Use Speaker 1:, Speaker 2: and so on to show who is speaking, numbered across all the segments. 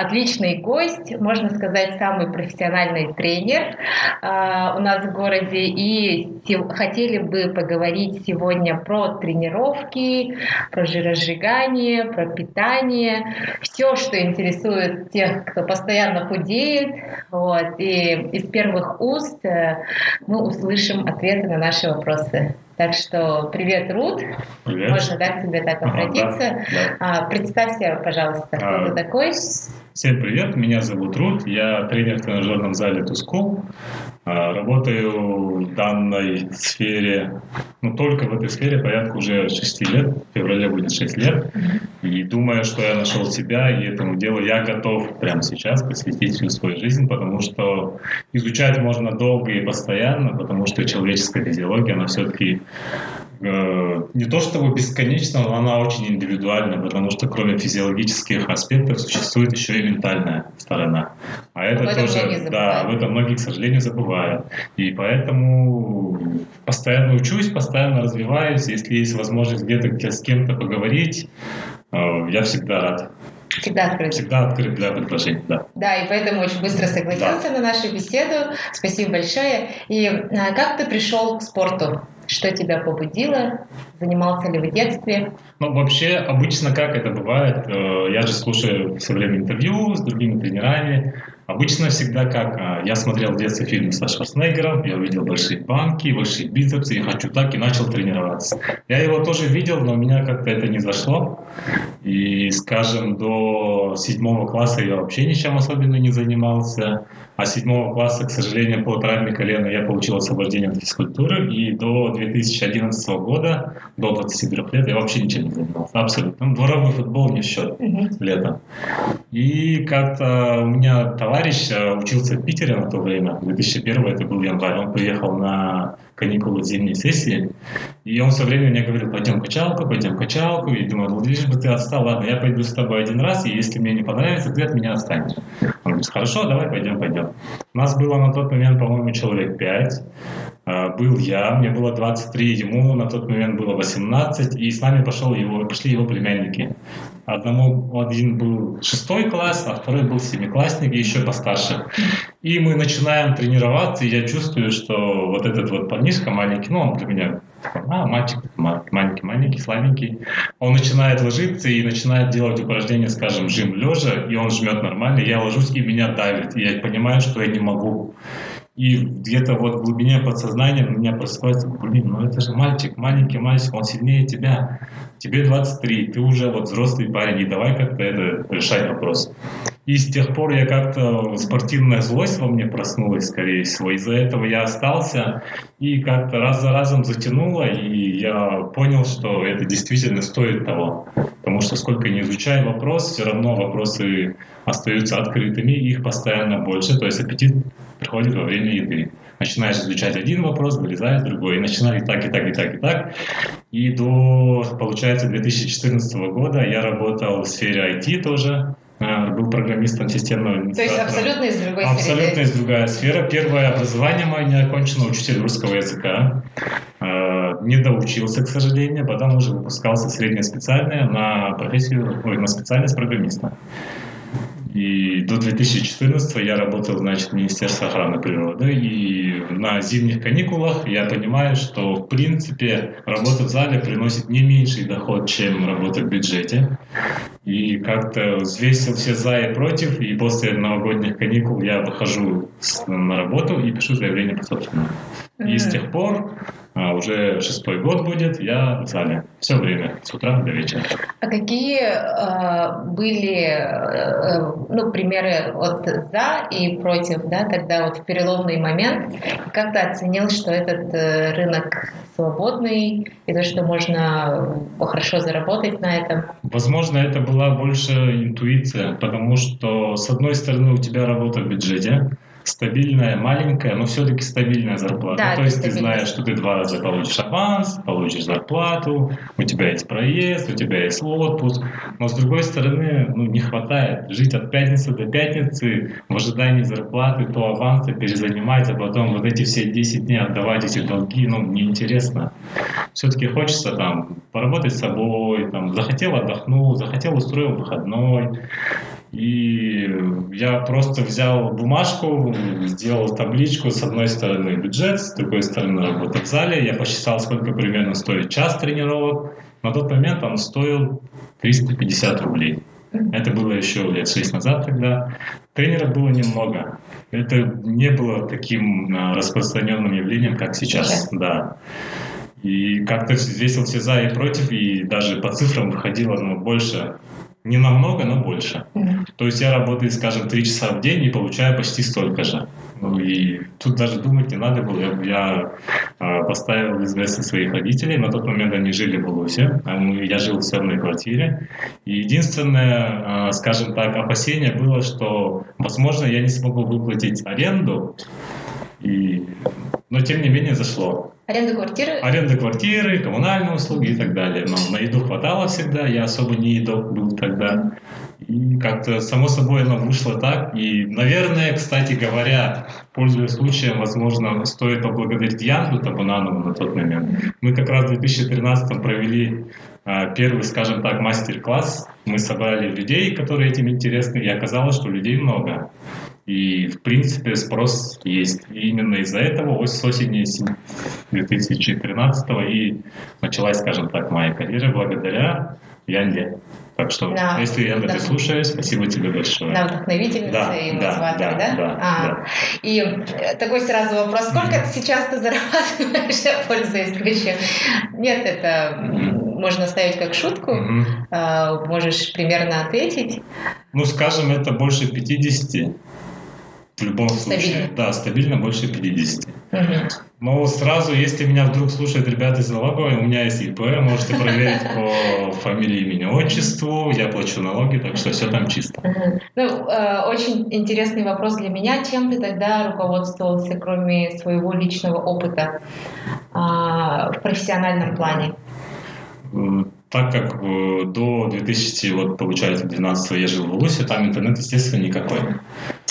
Speaker 1: отличный гость, можно сказать, самый профессиональный тренер э, у нас в городе. И хотели бы поговорить сегодня про тренировки, про жиросжигание, про питание, все, что интересует тех, кто постоянно худеет. Вот. И из первых уст э, мы услышим ответы на наши вопросы. Так что привет, Рут. Привет. Можно да, к тебе так обратиться. Ага, да, да. А, представься, пожалуйста, кто а, ты такой.
Speaker 2: Всем привет, меня зовут Рут, я тренер в тренажерном зале Тускул. А, работаю в данной сфере, ну только в этой сфере порядка уже 6 лет, в феврале будет 6 лет. И думаю, что я нашел себя, и этому делу я готов прямо сейчас посвятить всю свою жизнь, потому что изучать можно долго и постоянно, потому что человеческая физиология, она все-таки не то чтобы бесконечно, но она очень индивидуальна, потому что кроме физиологических аспектов существует еще и ментальная сторона. А это об тоже, да, об этом многие, к сожалению, забывают. И поэтому постоянно учусь, постоянно развиваюсь. Если есть возможность где-то с кем-то поговорить, э, я всегда рад.
Speaker 1: Всегда открыт.
Speaker 2: Всегда открыт для предложений, да.
Speaker 1: Да, и поэтому очень быстро согласился да. на нашу беседу. Спасибо большое. И а, как ты пришел к спорту? Что тебя побудило? Занимался ли в детстве?
Speaker 2: Ну, вообще, обычно как это бывает, э, я же слушаю все время интервью с другими тренерами, Обычно всегда как, а, я смотрел в детстве фильмы со Шварценеггером, я увидел большие банки, большие бицепсы, я хочу так, и начал тренироваться. Я его тоже видел, но у меня как-то это не зашло. И, скажем, до седьмого класса я вообще ничем особенно не занимался. А седьмого класса, к сожалению, по травме колена я получил освобождение от физкультуры. И до 2011 года, до 23 лет, я вообще ничем не занимался. Абсолютно. Ну, дворовой футбол не в счет летом. И как-то у меня товарищ э, учился в Питере на то время. 2001 это был январь. Он приехал на каникулы зимней сессии. И он все время мне говорил, пойдем качалку, пойдем качалку. И думаю, ну лишь бы ты отстал, ладно, я пойду с тобой один раз, и если мне не понравится, ты от меня останешь. Он говорит, хорошо, давай пойдем, пойдем. У нас было на тот момент, по-моему, человек пять. А, был я, мне было 23, ему на тот момент было 18, и с нами пошел его, пошли его племянники. Одному один был шестой класс, а второй был семиклассник и еще постарше. И мы начинаем тренироваться, и я чувствую, что вот этот вот парнишка маленький, ну он для меня а, мальчик маленький, маленький, слабенький. Он начинает ложиться и начинает делать упражнения, скажем, жим лежа, и он жмет нормально, я ложусь, и меня давит. И я понимаю, что я не могу. И где-то вот в глубине подсознания у меня просыпается, блин, ну это же мальчик, маленький мальчик, он сильнее тебя. Тебе 23, ты уже вот взрослый парень, и давай как-то это решать вопрос. И с тех пор я как-то спортивная злость во мне проснулась, скорее всего. Из-за этого я остался и как-то раз за разом затянуло, и я понял, что это действительно стоит того. Потому что сколько не изучай вопрос, все равно вопросы остаются открытыми, их постоянно больше, то есть аппетит приходит во время еды. Начинаешь изучать один вопрос, вылезает другой. И начинали так, и так, и так, и так. И до, получается, 2014 года я работал в сфере IT тоже. Э, был программистом системного
Speaker 1: То есть абсолютно из другой
Speaker 2: сферы? Абсолютно из другая сфера. Первое образование мое не окончено, учитель русского языка. Э, не доучился, к сожалению, потом уже выпускался среднее специальное на профессию, ой, на специальность программиста. И до 2014 я работал, значит, в Министерстве охраны природы. И на зимних каникулах я понимаю, что, в принципе, работа в зале приносит не меньший доход, чем работа в бюджете. И как-то взвесил все за и против. И после новогодних каникул я выхожу на работу и пишу заявление по собственному. И с тех пор а уже шестой год будет, я в зале все время, с утра до вечера.
Speaker 1: А какие э, были э, ну, примеры вот за и против, да, тогда вот в переломный момент? Как ты оценил, что этот э, рынок свободный и то, что можно хорошо заработать на этом?
Speaker 2: Возможно, это была больше интуиция, потому что, с одной стороны, у тебя работа в бюджете, стабильная, маленькая, но все-таки стабильная зарплата.
Speaker 1: Да,
Speaker 2: ну, то есть ты знаешь, что ты два раза получишь аванс, получишь зарплату, у тебя есть проезд, у тебя есть отпуск. Но с другой стороны, ну, не хватает жить от пятницы до пятницы в ожидании зарплаты, то аванса перезанимать, а потом вот эти все 10 дней отдавать эти долги, ну, неинтересно. Все-таки хочется там поработать с собой, там, захотел отдохнул, захотел устроил выходной, и я просто взял бумажку, сделал табличку, с одной стороны бюджет, с другой стороны работа в зале. Я посчитал, сколько примерно стоит час тренировок. На тот момент он стоил 350 рублей. Это было еще лет шесть назад тогда. Тренеров было немного. Это не было таким а, распространенным явлением, как сейчас.
Speaker 1: Сейчас.
Speaker 2: Да. И как-то взвесил все за и против, и даже по цифрам выходило ну, больше. Не намного, но больше. То есть я работаю, скажем, три часа в день и получаю почти столько же. Ну и тут даже думать не надо было. Я, я, а, поставил в известность своих родителей. На тот момент они жили в Улусе, а я жил в съемной квартире. И единственное, а, скажем так, опасение было, что, возможно, я не смогу выплатить аренду. И... Но тем не менее зашло.
Speaker 1: Аренда квартиры?
Speaker 2: Аренда квартиры, коммунальные услуги и так далее. Но на еду хватало всегда, я особо не едок был тогда. И как-то само собой оно вышло так. И, наверное, кстати говоря, пользуясь случаем, возможно, стоит поблагодарить Янду Табунанову на тот момент. Мы как раз в 2013 провели а, первый, скажем так, мастер-класс. Мы собрали людей, которые этим интересны, и оказалось, что людей много. И, в принципе, спрос есть. И именно из-за этого с осени с 2013 и началась, скажем так, моя карьера благодаря Янде. Так что,
Speaker 1: Да,
Speaker 2: если
Speaker 1: да.
Speaker 2: ты слушаешь, спасибо тебе большое.
Speaker 1: Да, вдохновительница
Speaker 2: Да,
Speaker 1: и
Speaker 2: да,
Speaker 1: мотиватор,
Speaker 2: да,
Speaker 1: да?
Speaker 2: да,
Speaker 1: А,
Speaker 2: да.
Speaker 1: И э, такой сразу вопрос, сколько сейчас ты зарабатываешь, пользуясь случаем? Нет, это м, можно ставить как шутку,
Speaker 2: Мгм.
Speaker 1: А, можешь примерно ответить.
Speaker 2: Ну, скажем, это больше 50. В любом
Speaker 1: Стабильно.
Speaker 2: случае. Да, стабильно больше 50.
Speaker 1: Мгм.
Speaker 2: Но сразу, если меня вдруг слушают ребята из налоговой, у меня есть ИП, можете проверить по фамилии, имени, отчеству, я плачу налоги, так что все там чисто.
Speaker 1: Ну, э, очень интересный вопрос для меня. Чем ты тогда руководствовался, кроме своего личного опыта а, в профессиональном плане?
Speaker 2: Так как э, до 2000, вот получается, 12 я жил в Улусе, там интернет, естественно, никакой.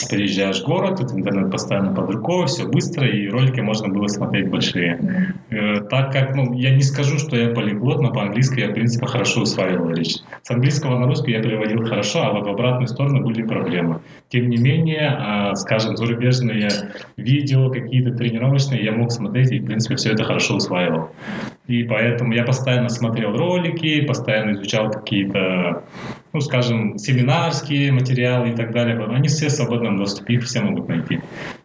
Speaker 2: Приезжаешь в город, тут интернет постоянно под рукой, все быстро, и ролики можно было смотреть большие. Э, Так как, ну, я не скажу, что я полиглот, но по-английски я, в принципе, хорошо усваивал речь. С английского на русский я переводил хорошо, а в обратную сторону были проблемы. Тем не менее, а, скажем, зарубежные видео, какие-то тренировочные, я мог смотреть и, в принципе, все это хорошо усваивал. И поэтому я постоянно смотрел ролики, постоянно изучал какие-то, ну, скажем, семинарские материалы и так далее. Они все в свободном доступе, их все могут найти.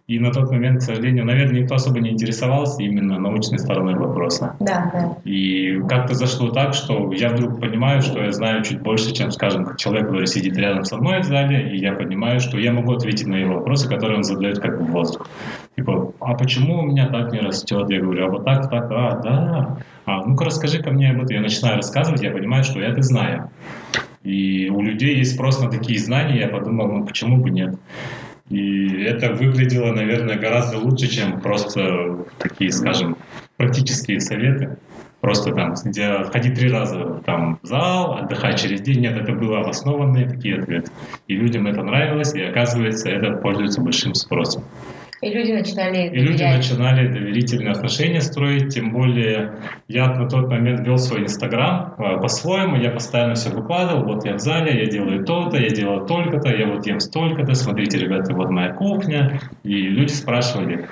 Speaker 2: И на тот момент, к сожалению, наверное, никто особо не интересовался именно научной стороной вопроса.
Speaker 1: Да, да.
Speaker 2: И как-то зашло так, что я вдруг понимаю, что я знаю чуть больше, чем, скажем, человек, который сидит рядом со мной в зале, и я понимаю, что я могу ответить на его вопросы, которые он задает как бы в воздух. Типа, а почему у меня так не растет? Я говорю, а вот так, так, а, да. А, ну-ка расскажи ко мне об этом. Я начинаю рассказывать, я понимаю, что я это знаю. И у людей есть спрос на такие знания, я подумал, ну почему бы нет. И это выглядело, наверное, гораздо лучше, чем просто такие, скажем, практические советы. Просто там, ходить три раза там, в зал, отдыхать через день. Нет, это было обоснованные такие ответы. И людям это нравилось, и оказывается, это пользуется большим спросом.
Speaker 1: И люди начинали
Speaker 2: И люди
Speaker 1: доверять.
Speaker 2: начинали доверительные отношения строить, тем более я на тот момент вел свой инстаграм э, по-своему, я постоянно все выкладывал, вот я в зале, я делаю то-то, я делаю только-то, я вот ем столько-то, смотрите, ребята, вот моя кухня. И люди спрашивали,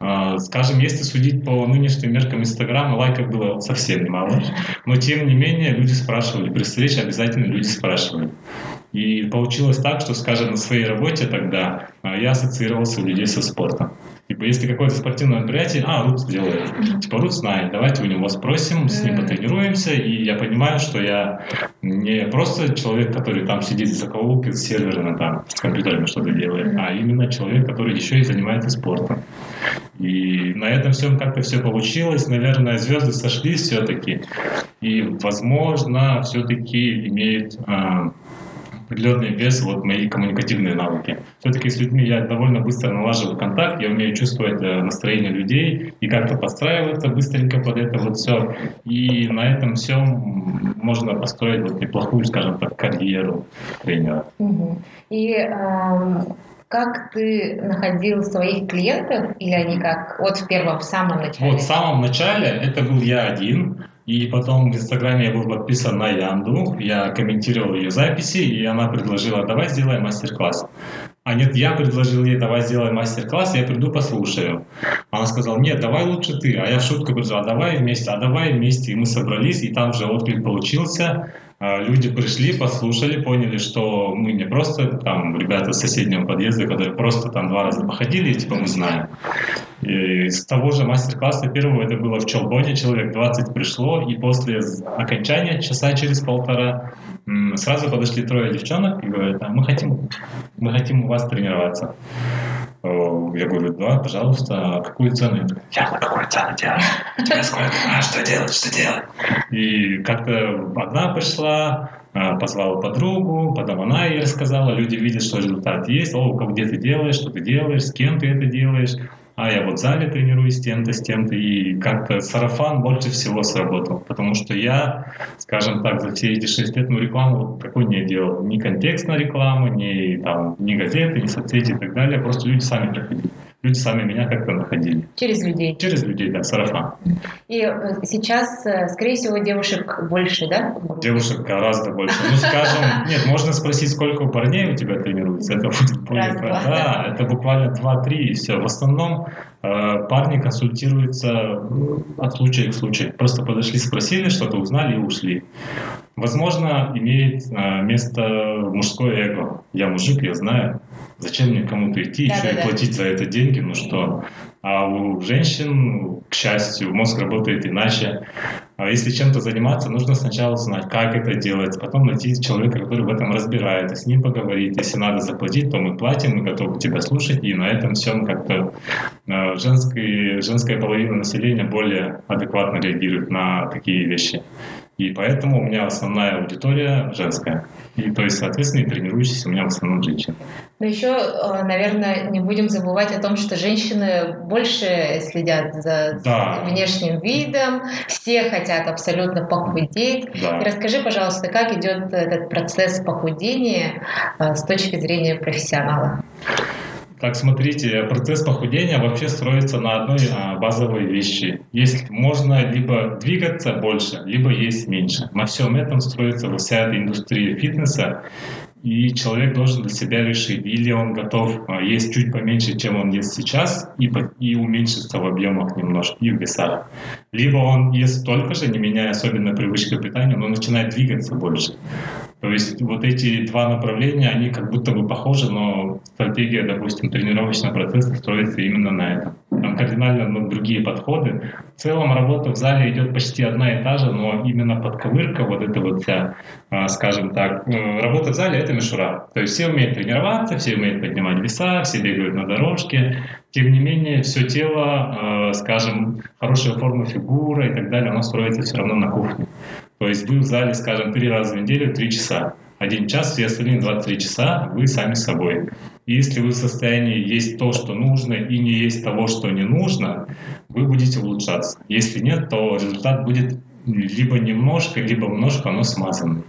Speaker 2: э, скажем, если судить по нынешним меркам инстаграма, лайков было совсем немало, но тем не менее люди спрашивали, при встрече обязательно люди спрашивали. И получилось так, что, скажем, на своей работе тогда а, я ассоциировался у людей со спортом. Типа, если какое-то спортивное мероприятие, а, Рут делает. Типа, Рут знает, давайте у него спросим, с ним потренируемся, и я понимаю, что я не просто человек, который там сидит за закоулки с серверами, там, с компьютерами что-то делает, а именно человек, который еще и занимается спортом. И на этом всем как-то все получилось. Наверное, звезды сошлись все-таки. И, возможно, все-таки имеет а, определенный вес вот мои коммуникативные навыки. Все-таки с людьми я довольно быстро налаживаю контакт, я умею чувствовать э, настроение людей и как-то подстраиваться быстренько под это вот все. И на этом всем можно построить вот неплохую, скажем так, карьеру тренера.
Speaker 1: И эм, как ты находил своих клиентов, или они как вот в первом, в самом начале?
Speaker 2: Вот в самом начале это был я один, и потом в Инстаграме я был подписан на Янду, я комментировал ее записи, и она предложила, давай сделаем мастер-класс. А нет, я предложил ей, давай сделаем мастер-класс, я приду послушаю. Она сказала, нет, давай лучше ты. А я в шутку предложил, а давай вместе, а давай вместе. И мы собрались, и там же отклик получился. А, люди пришли, послушали, поняли, что мы не просто там ребята с соседнего подъезда, которые просто там два раза походили, типа мы знаем. И с того же мастер-класса первого, это было в Челбоне, человек 20 пришло, и после окончания, часа через полтора, сразу подошли трое девчонок и говорят, а мы хотим, мы хотим у вас тренироваться. Я говорю, да, пожалуйста, а какую цену? Я на какую цену делаю? Тебе сколько? А что делать, что делать? И как-то одна пришла, а, позвала подругу, потом она ей рассказала, люди видят, что результат есть, о, где ты делаешь, что ты делаешь, с кем ты это делаешь, а я вот в зале тренируюсь с тем-то, с тем-то, и как-то сарафан больше всего сработал, потому что я, скажем так, за все эти шесть лет, ну, рекламу такой не делал, ни контекстной рекламы, ни, там, ни газеты, ни соцсети и так далее, просто люди сами приходили люди сами меня как-то находили.
Speaker 1: Через людей?
Speaker 2: Через людей, да, сарафан.
Speaker 1: И э, сейчас, э, скорее всего, девушек больше, да?
Speaker 2: Девушек гораздо больше. Ну, скажем, нет, можно спросить, сколько у парней у тебя тренируется. Это будет более... Да, это буквально 2-3 и все. В основном э, парни консультируются от случая к случаю. Просто подошли, спросили, что-то узнали и ушли. Возможно, имеет э, место мужское эго. Я мужик, я знаю. Зачем мне кому-то идти, да, еще да, и платить за это деньги, ну что? А у женщин, к счастью, мозг работает иначе. А если чем-то заниматься, нужно сначала знать, как это делать, потом найти человека, который в этом разбирается, с ним поговорить. Если надо заплатить, то мы платим, мы готовы тебя слушать, и на этом всем как-то э, женский, женская половина населения более адекватно реагирует на такие вещи. И поэтому у меня основная аудитория женская. И то есть, соответственно, и тренирующиеся у меня в основном женщины.
Speaker 1: Но еще, э, наверное, не будем забывать о том, что женщины больше следят за да. внешним видом, все хотят абсолютно похудеть. Да. И расскажи, пожалуйста, как идет этот процесс похудения э, с точки зрения профессионала?
Speaker 2: Так, смотрите, процесс похудения вообще строится на одной а, базовой вещи. Есть можно либо двигаться больше, либо есть меньше. На всем этом строится вся эта индустрия фитнеса. И человек должен для себя решить, или он готов а, есть чуть поменьше, чем он ест сейчас, и, и уменьшиться в объемах немножко, и в весах. Либо он ест столько же, не меняя особенно привычки к питанию, но начинает двигаться больше. То есть вот эти два направления, они как будто бы похожи, но стратегия, допустим, тренировочного процесса строится именно на этом. Там кардинально ну, другие подходы. В целом работа в зале идет почти одна и та же, но именно подковырка, вот эта вот вся, а, скажем так, э, работа в зале — это мишура. То есть все умеют тренироваться, все умеют поднимать веса, все бегают на дорожке. Тем не менее, все тело, э, скажем, хорошая форма фигуры и так далее, оно строится все равно на кухне. То есть вы в зале, скажем, три раза в неделю, три часа. Один час, все остальные 23 часа вы сами собой. И если вы в состоянии есть то, что нужно, и не есть того, что не нужно, вы будете улучшаться. Если нет, то результат будет либо немножко, либо немножко, но смазанный.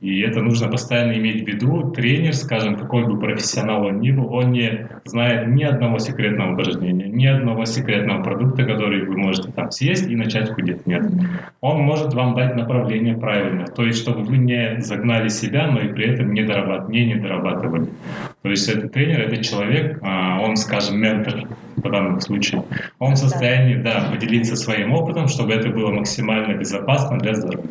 Speaker 2: И это нужно постоянно иметь в виду. Тренер, скажем, какой бы профессионал он ни был, он не знает ни одного секретного упражнения, ни одного секретного продукта, который вы можете там съесть и начать худеть. Нет. Он может вам дать направление правильно, то есть чтобы вы не загнали себя, но и при этом не, дорабат, не недорабатывали. То есть этот тренер, это человек, а, он, скажем, ментор в данном случае. Он в состоянии, да, поделиться своим опытом, чтобы это было максимально безопасно для здоровья.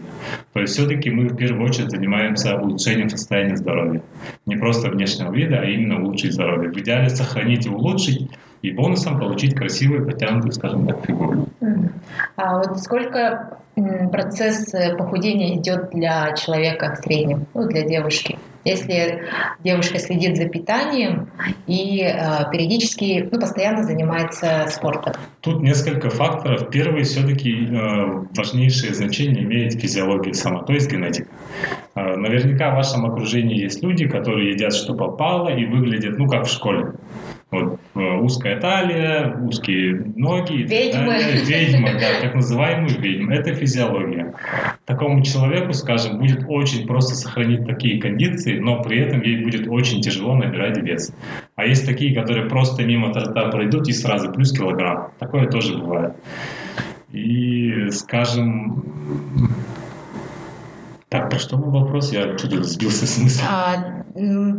Speaker 2: То есть все-таки мы в первую очередь занимаемся улучшением состояния здоровья. Не просто внешнего вида, а именно улучшить здоровье. В идеале сохранить и улучшить, и бонусом получить красивую, потянутую, скажем так, фигуру.
Speaker 1: А вот сколько процесс похудения идет для человека в среднем, ну, для девушки? Если девушка следит за питанием и э, периодически, ну, постоянно занимается спортом?
Speaker 2: Тут несколько факторов. Первый все-таки э, важнейшее значение имеет физиология сама, то есть генетика. Э, наверняка в вашем окружении есть люди, которые едят, что попало, и выглядят, ну, как в школе. Вот, э, узкая талия, узкие ноги.
Speaker 1: Ведьмы.
Speaker 2: Ведьмы, да, так называемые ведьмы. Это физиология. Такому человеку, скажем, будет очень просто сохранить такие кондиции, но при этом ей будет очень тяжело набирать вес. А есть такие, которые просто мимо торта пройдут и сразу плюс килограмм. Такое тоже бывает. И, скажем, так, про что был вопрос? Я что-то сбился с мысли. А,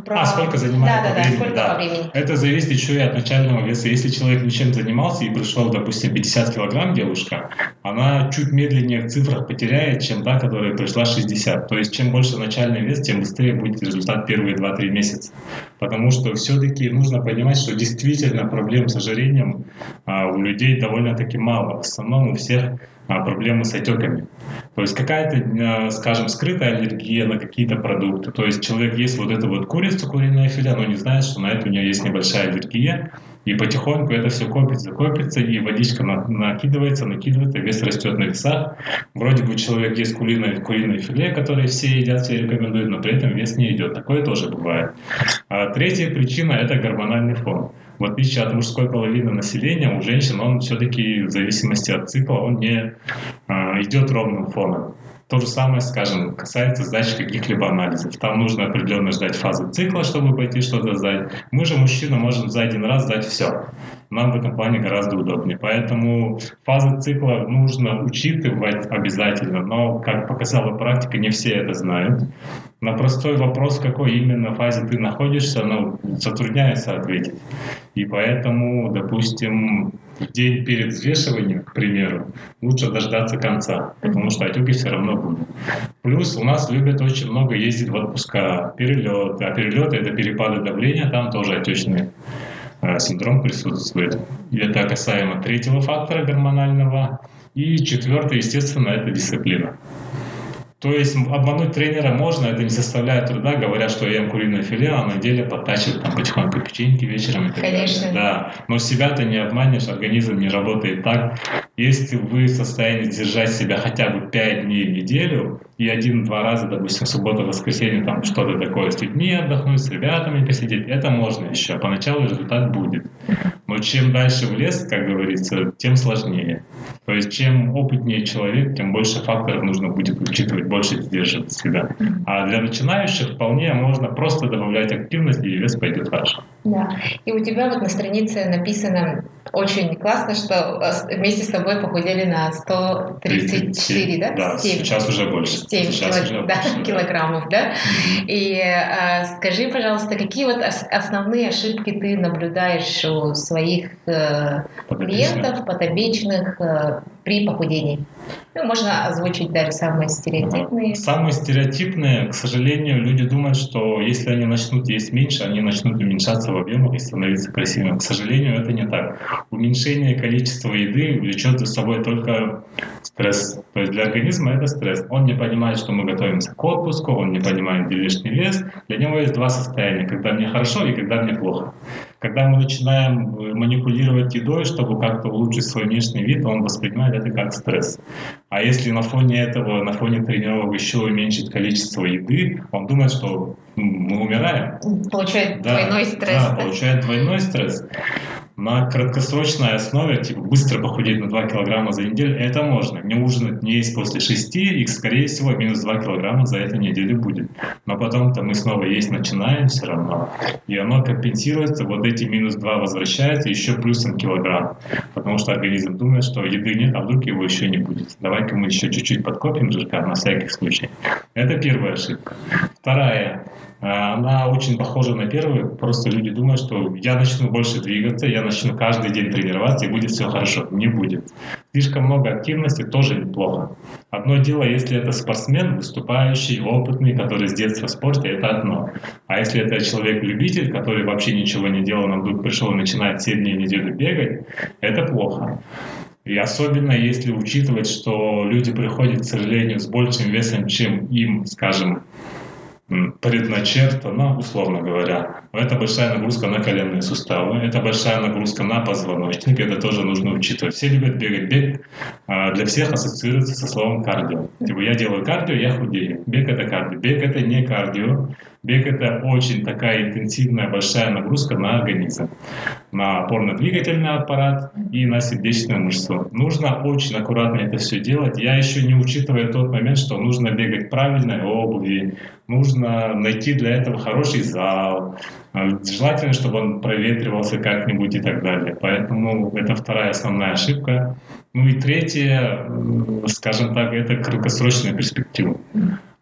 Speaker 2: про... а сколько занимает
Speaker 1: да, по да, времени? Сколько да. по времени?
Speaker 2: Это зависит еще и от начального веса. Если человек ничем занимался и пришел, допустим, 50 килограмм девушка, она чуть медленнее в цифрах потеряет, чем та, которая пришла 60. То есть, чем больше начальный вес, тем быстрее будет результат первые 2-3 месяца. Потому что все-таки нужно понимать, что действительно проблем с ожирением а, у людей довольно-таки мало. В основном у всех а, проблемы с отеками. То есть какая-то, а, скажем, скрытая аллергия на какие-то продукты. То есть человек ест вот эту вот курицу, куриное филе, но не знает, что на это у него есть небольшая аллергия, и потихоньку это все копится, копится, и водичка накидывается, накидывается, вес растет на весах. Вроде бы человек ест куриное, куриное филе, которое все едят, все рекомендуют, но при этом вес не идет. Такое тоже бывает. А третья причина – это гормональный фон. В отличие от мужской половины населения, у женщин он все-таки в зависимости от цикла он не а, идет ровным фоном. То же самое, скажем, касается сдачи каких-либо анализов. Там нужно определенно ждать фазы цикла, чтобы пойти что-то сдать. Мы же, мужчина, можем за один раз сдать все. Нам в этом плане гораздо удобнее. Поэтому фазы цикла нужно учитывать обязательно, но, как показала практика, не все это знают. На простой вопрос, в какой именно фазе ты находишься, ну, затрудняется ответить. И поэтому, допустим, в день перед взвешиванием, к примеру, лучше дождаться конца, потому что отеки все равно будут. Плюс у нас любят очень много ездить в отпуска, перелеты, а перелеты — это перепады давления, там тоже отечный э, синдром присутствует. И это касаемо третьего фактора гормонального. И четвертый, естественно, это дисциплина. То есть обмануть тренера можно, это не составляет труда, говорят, что я ем куриное филе, а на деле подтачивают там потихоньку печеньки вечером и так
Speaker 1: Конечно.
Speaker 2: далее. Да, но себя ты не обманешь, организм не работает так. Если вы в состоянии держать себя хотя бы 5 дней в неделю и один-два раза, допустим, суббота, воскресенье, там что-то такое с людьми отдохнуть, с ребятами посидеть, это можно еще. Поначалу результат будет. Но чем дальше в лес, как говорится, тем сложнее. То есть чем опытнее человек, тем больше факторов нужно будет учитывать, больше сдерживать себя. А для начинающих вполне можно просто добавлять активность, и вес пойдет хорошо.
Speaker 1: Да. И у тебя вот на странице написано очень классно, что э, вместе с тобой похудели на 134, 37, да?
Speaker 2: Да, 7. сейчас уже больше.
Speaker 1: 7 сейчас килог... да, килограммов, да? Mm-hmm. И а, скажи, пожалуйста, какие вот основные ошибки ты наблюдаешь у своих э, клиентов, подопечных э, при похудении? Ну, можно озвучить даже самые стереотипные.
Speaker 2: Самые стереотипные, к сожалению, люди думают, что если они начнут есть меньше, они начнут уменьшаться в объемах и становиться красивыми. К сожалению, это не так. Уменьшение количества еды влечет за собой только стресс. То есть для организма это стресс. Он не понимает, что мы готовимся к отпуску, он не понимает, где лишний вес. Для него есть два состояния, когда мне хорошо и когда мне плохо. Когда мы начинаем э, манипулировать едой, чтобы как-то улучшить свой внешний вид, он воспринимает это как стресс. А если на фоне этого, на фоне тренировок еще уменьшить количество еды, он думает, что мы умираем.
Speaker 1: Получает да, двойной стресс.
Speaker 2: Да, да, получает двойной стресс на краткосрочной основе, типа быстро похудеть на 2 килограмма за неделю, это можно. Не ужинать, не есть после 6, и, скорее всего, минус 2 килограмма за эту неделю будет. Но потом-то мы снова есть начинаем все равно, и оно компенсируется, вот эти минус 2 возвращаются, еще плюсом килограмм. Потому что организм думает, что еды нет, а вдруг его еще не будет. Давай-ка мы еще чуть-чуть подкопим жирка на всякий случай. Это первая ошибка. Вторая она очень похожа на первую, просто люди думают, что я начну больше двигаться, я начну каждый день тренироваться и будет все хорошо. Не будет. Слишком много активности тоже неплохо. Одно дело, если это спортсмен, выступающий, опытный, который с детства в спорте, это одно. А если это человек-любитель, который вообще ничего не делал, он вдруг пришел и начинает 7 дней в бегать, это плохо. И особенно если учитывать, что люди приходят, к сожалению, с большим весом, чем им, скажем, предначертано, условно говоря. Это большая нагрузка на коленные суставы, это большая нагрузка на позвоночник, это тоже нужно учитывать. Все любят бегать. Бег а, для всех ассоциируется со словом кардио. Типа я делаю кардио, я худею. Бег это кардио. Бег это не кардио. Бег – это очень такая интенсивная, большая нагрузка на организм, на опорно-двигательный аппарат и на сердечную мышцу. Нужно очень аккуратно это все делать. Я еще не учитываю тот момент, что нужно бегать правильной обуви, нужно найти для этого хороший зал, желательно, чтобы он проветривался как-нибудь и так далее. Поэтому это вторая основная ошибка. Ну и третье, скажем так, это краткосрочная перспектива.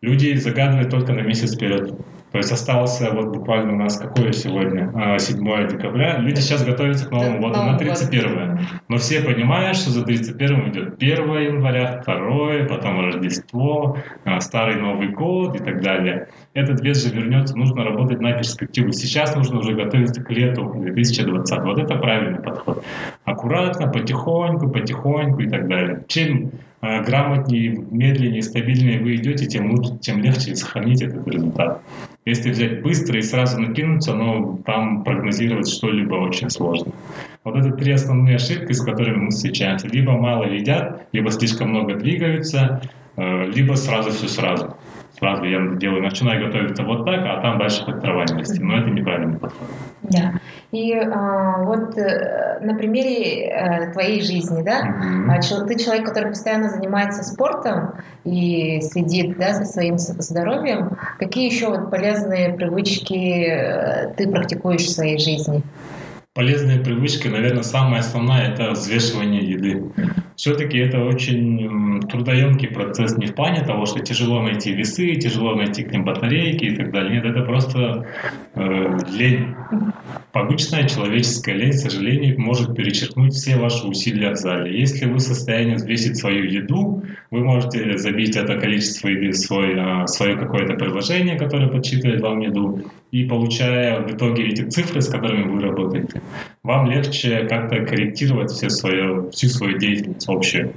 Speaker 2: Люди загадывают только на месяц вперед. То есть остался вот буквально у нас какое сегодня? 7 а, декабря. Люди сейчас готовятся к Новому году на 31. Но все понимают, что за 31 идет 1 января, 2, потом Рождество, а, Старый Новый год и так далее. Этот вес же вернется, нужно работать на перспективу. Сейчас нужно уже готовиться к лету 2020. Вот это правильный подход. Аккуратно, потихоньку, потихоньку и так далее. Чем грамотнее, медленнее, стабильнее вы идете, тем лучше, тем легче сохранить этот результат. Если взять быстро и сразу накинуться, но там прогнозировать что-либо очень сложно. Вот это три основные ошибки, с которыми мы встречаемся. Либо мало едят, либо слишком много двигаются, э, либо сразу все сразу. Сразу я делаю, начинаю готовиться вот так, а там дальше хоть трава не расти. Но это неправильный подход.
Speaker 1: Да. И а, вот э, на примере э, твоей жизни, да, mm-hmm. ты человек, который постоянно занимается спортом и следит да, за своим здоровьем. Какие еще вот полезные привычки э, ты практикуешь в своей жизни?
Speaker 2: Полезные привычки, наверное, самая основная – это взвешивание еды. Все-таки это очень трудоемкий процесс не в плане того, что тяжело найти весы, тяжело найти к ним батарейки и так далее. Нет, это просто э, лень. Обычная человеческая лень, к сожалению, может перечеркнуть все ваши усилия в зале. Если вы в состоянии взвесить свою еду, вы можете забить это количество еды в свой, э, свое какое-то приложение, которое подсчитывает вам еду, и получая в итоге эти цифры, с которыми вы работаете, вам легче как-то корректировать все свое, всю свою деятельность общую.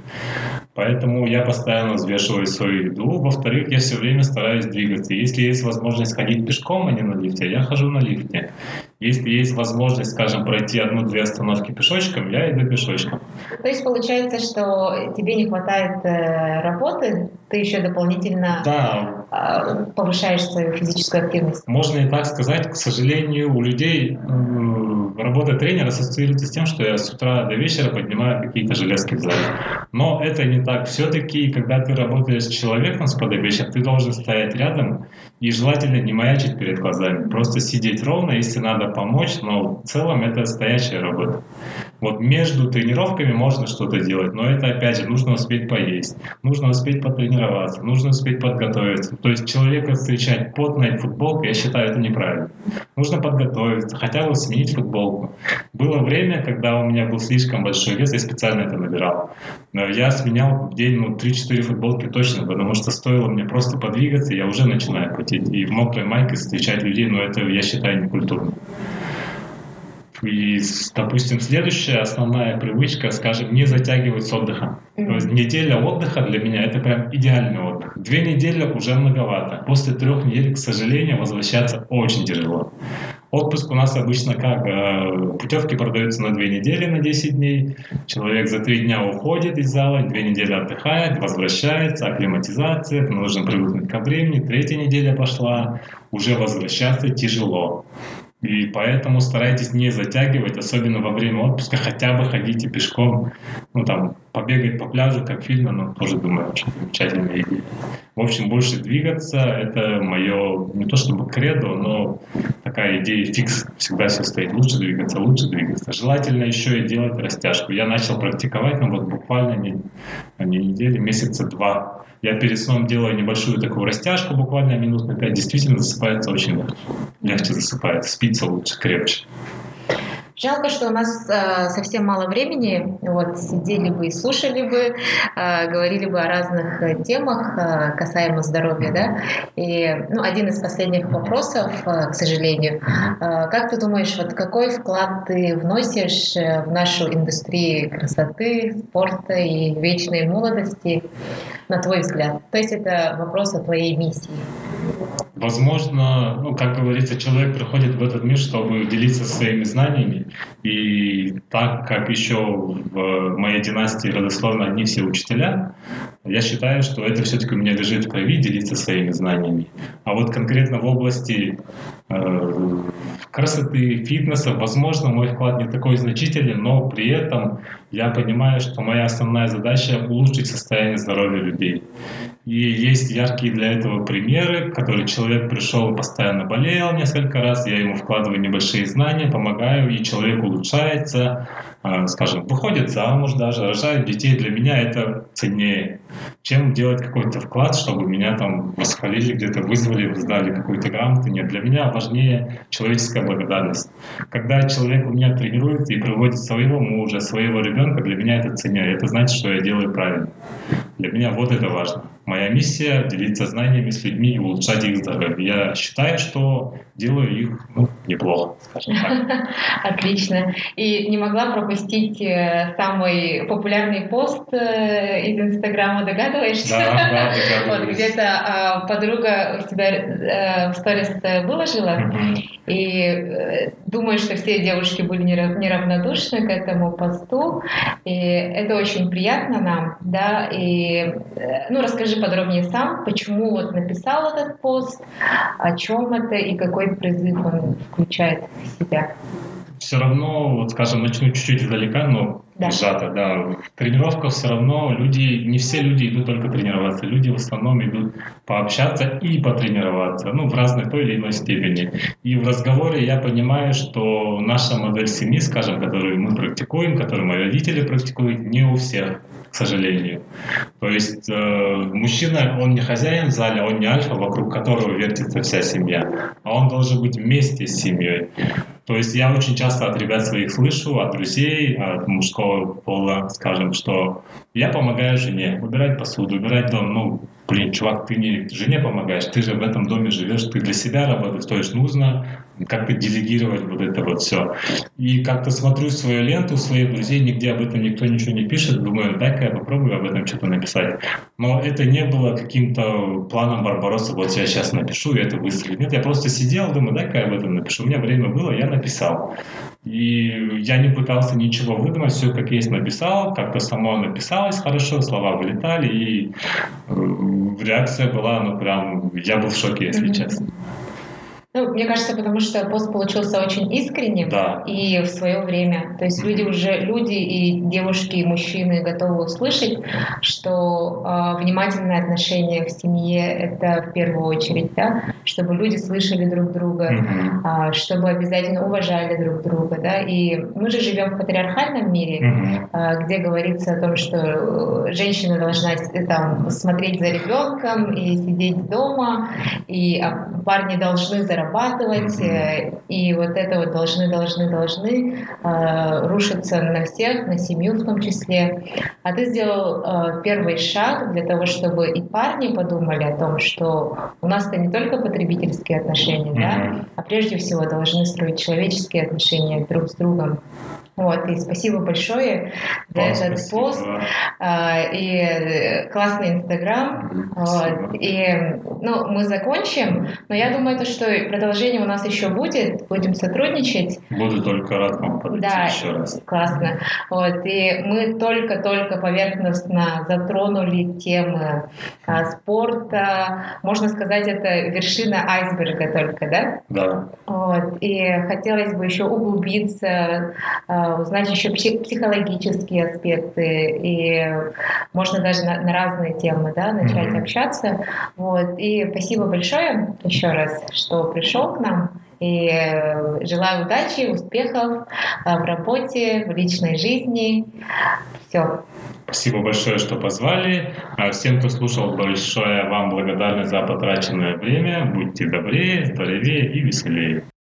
Speaker 2: Поэтому я постоянно взвешиваю свою еду. Во-вторых, я все время стараюсь двигаться. Если есть возможность ходить пешком, а не на лифте, я хожу на лифте. Если есть возможность, скажем, пройти одну-две остановки пешочком, я иду пешочком.
Speaker 1: То есть получается, что тебе не хватает э, работы, ты еще дополнительно
Speaker 2: да.
Speaker 1: Э, повышаешь свою физическую активность?
Speaker 2: Можно и так сказать. К сожалению, у людей работа тренера ассоциируется с тем, что я с утра до вечера поднимаю какие-то железки в зале. Но это не так. Все-таки, когда ты работаешь с человеком с подопечным, ты должен стоять рядом и желательно не маячить перед глазами. Просто сидеть ровно, если надо помочь, но в целом это стоящая работа. Вот между тренировками можно что-то делать, но это опять же нужно успеть поесть, нужно успеть потренироваться, нужно успеть подготовиться. То есть человека встречать потной футболкой, я считаю, это неправильно. Нужно подготовиться, хотя бы сменить футболку. Было время, когда у меня был слишком большой вес, я специально это набирал. Я сменял в день ну, 3-4 футболки точно, потому что стоило мне просто подвигаться, я уже начинаю потеть. И в мокрой майке встречать людей, ну это, я считаю, некультурно. И, допустим, следующая основная привычка, скажем, не затягивать с отдыхом. Mm-hmm. То есть неделя отдыха для меня это прям идеальный отдых. Две недели уже многовато. После трех недель, к сожалению, возвращаться очень тяжело. Отпуск у нас обычно как? Э, путевки продаются на две недели, на 10 дней. Человек за три дня уходит из зала, две недели отдыхает, возвращается, акклиматизация, нужно привыкнуть ко времени. Третья неделя пошла, уже возвращаться тяжело. И поэтому старайтесь не затягивать, особенно во время отпуска, хотя бы ходите пешком, ну там, побегать по пляжу, как фильм, но тоже, думаю, очень замечательная идея. В общем, больше двигаться, это мое, не то чтобы кредо, но такая идея фикс всегда все стоит. Лучше двигаться, лучше двигаться. Желательно еще и делать растяжку. Я начал практиковать, но вот буквально не, не недели, месяца два я перед сном делаю небольшую такую растяжку, буквально минут на 5. Действительно засыпается очень легче. Легче засыпает, спится лучше, крепче.
Speaker 1: Жалко, что у нас э, совсем мало времени. Вот сидели бы и слушали бы, э, говорили бы о разных э, темах э, касаемо здоровья, да. И ну, один из последних вопросов, э, к сожалению, э, как ты думаешь, вот какой вклад ты вносишь э, в нашу индустрию красоты, спорта и вечной молодости, на твой взгляд? То есть это вопрос о твоей миссии.
Speaker 2: Возможно, ну, как говорится, человек приходит в этот мир, чтобы делиться своими знаниями. И так как еще в моей династии родословно одни все учителя, я считаю, что это все-таки у меня лежит в крови делиться своими знаниями. А вот конкретно в области э, красоты, фитнеса, возможно, мой вклад не такой значительный, но при этом я понимаю, что моя основная задача улучшить состояние здоровья людей. И есть яркие для этого примеры, которые человек пришел постоянно болел несколько раз, я ему вкладываю небольшие знания, помогаю, и человек улучшается, скажем, выходит замуж даже, рожает детей. Для меня это ценнее, чем делать какой-то вклад, чтобы меня там восхвалили, где-то вызвали, сдали какую-то грамоту. Нет, для меня важнее человеческая благодарность. Когда человек у меня тренируется и приводит своего мужа, своего ребенка, для меня это ценнее. Это значит, что я делаю правильно. Для меня вот это важно. Моя миссия — делиться знаниями с людьми и улучшать их здоровье. Я считаю, что делаю их ну, неплохо, скажем так.
Speaker 1: Отлично. И не могла пропустить э, самый популярный пост э, из Инстаграма, догадываешься?
Speaker 2: Да, да.
Speaker 1: Вот где-то а, подруга у тебя э, в сторис выложила, и думаю, что все девушки были неравнодушны к этому посту, и это очень приятно нам, да, и ну расскажи подробнее сам, почему вот написал этот пост, о чем это и какой призыв он включает в себя.
Speaker 2: Все равно, вот скажем, начну чуть-чуть издалека, но да. сжато, да. В тренировках все равно люди, не все люди идут только тренироваться, люди в основном идут пообщаться и потренироваться, ну, в разной той или иной степени. И в разговоре я понимаю, что наша модель семьи, скажем, которую мы практикуем, которую мои родители практикуют, не у всех к сожалению. То есть э, мужчина, он не хозяин в зале, он не альфа, вокруг которого вертится вся семья, а он должен быть вместе с семьей. То есть я очень часто от ребят своих слышу, от друзей, от мужского пола, скажем, что я помогаю жене убирать посуду, убирать дом. Ну, блин, чувак, ты не жене помогаешь, ты же в этом доме живешь, ты для себя работаешь, то есть нужно как-то делегировать вот это вот все. И как-то смотрю свою ленту, своих друзей, нигде об этом никто ничего не пишет, думаю, дай-ка я попробую об этом что-то написать. Но это не было каким-то планом Барбаросса, вот я сейчас напишу, и это выстрелит. Нет, я просто сидел, думаю, дай-ка я об этом напишу. У меня время было, я написал. И я не пытался ничего выдумать, все как есть написал, как-то само написалось хорошо, слова вылетали, и э, реакция была, ну прям, я был в шоке, если честно.
Speaker 1: Ну, мне кажется, потому что пост получился очень искренним
Speaker 2: да.
Speaker 1: и в свое время. То есть люди уже, люди и девушки, и мужчины готовы услышать, что э, внимательное отношение в семье — это в первую очередь, да, чтобы люди слышали друг друга, mm-hmm. э, чтобы обязательно уважали друг друга, да. И мы же живем в патриархальном мире, mm-hmm. э, где говорится о том, что женщина должна э, там смотреть за ребенком и сидеть дома, и парни должны зарабатывать э, и вот это вот должны, должны, должны э, рушиться на всех, на семью в том числе. А ты сделал э, первый шаг для того, чтобы и парни подумали о том, что у нас-то не только потребительские отношения, да, а прежде всего должны строить человеческие отношения друг с другом. Вот, и спасибо большое за Вам этот спасибо. пост. А, и э, классный Инстаграм. Вот, и ну, мы закончим, но я думаю, то, что продолжение у нас еще будет, будем сотрудничать.
Speaker 2: Буду только рад вам подойти
Speaker 1: да,
Speaker 2: еще раз.
Speaker 1: Классно. Вот, и мы только-только поверхностно затронули темы а, спорта. Можно сказать, это вершина айсберга только, да?
Speaker 2: Да.
Speaker 1: Вот, и хотелось бы еще углубиться а, узнать еще психологические аспекты, и можно даже на, на разные темы да, начать mm-hmm. общаться. Вот. И спасибо большое еще раз, что пришел к нам. И э, желаю удачи, успехов э, в работе, в личной жизни. Все.
Speaker 2: Спасибо большое, что позвали. А всем, кто слушал, большое вам благодарность за потраченное время. Будьте добрее, здоровее и веселее.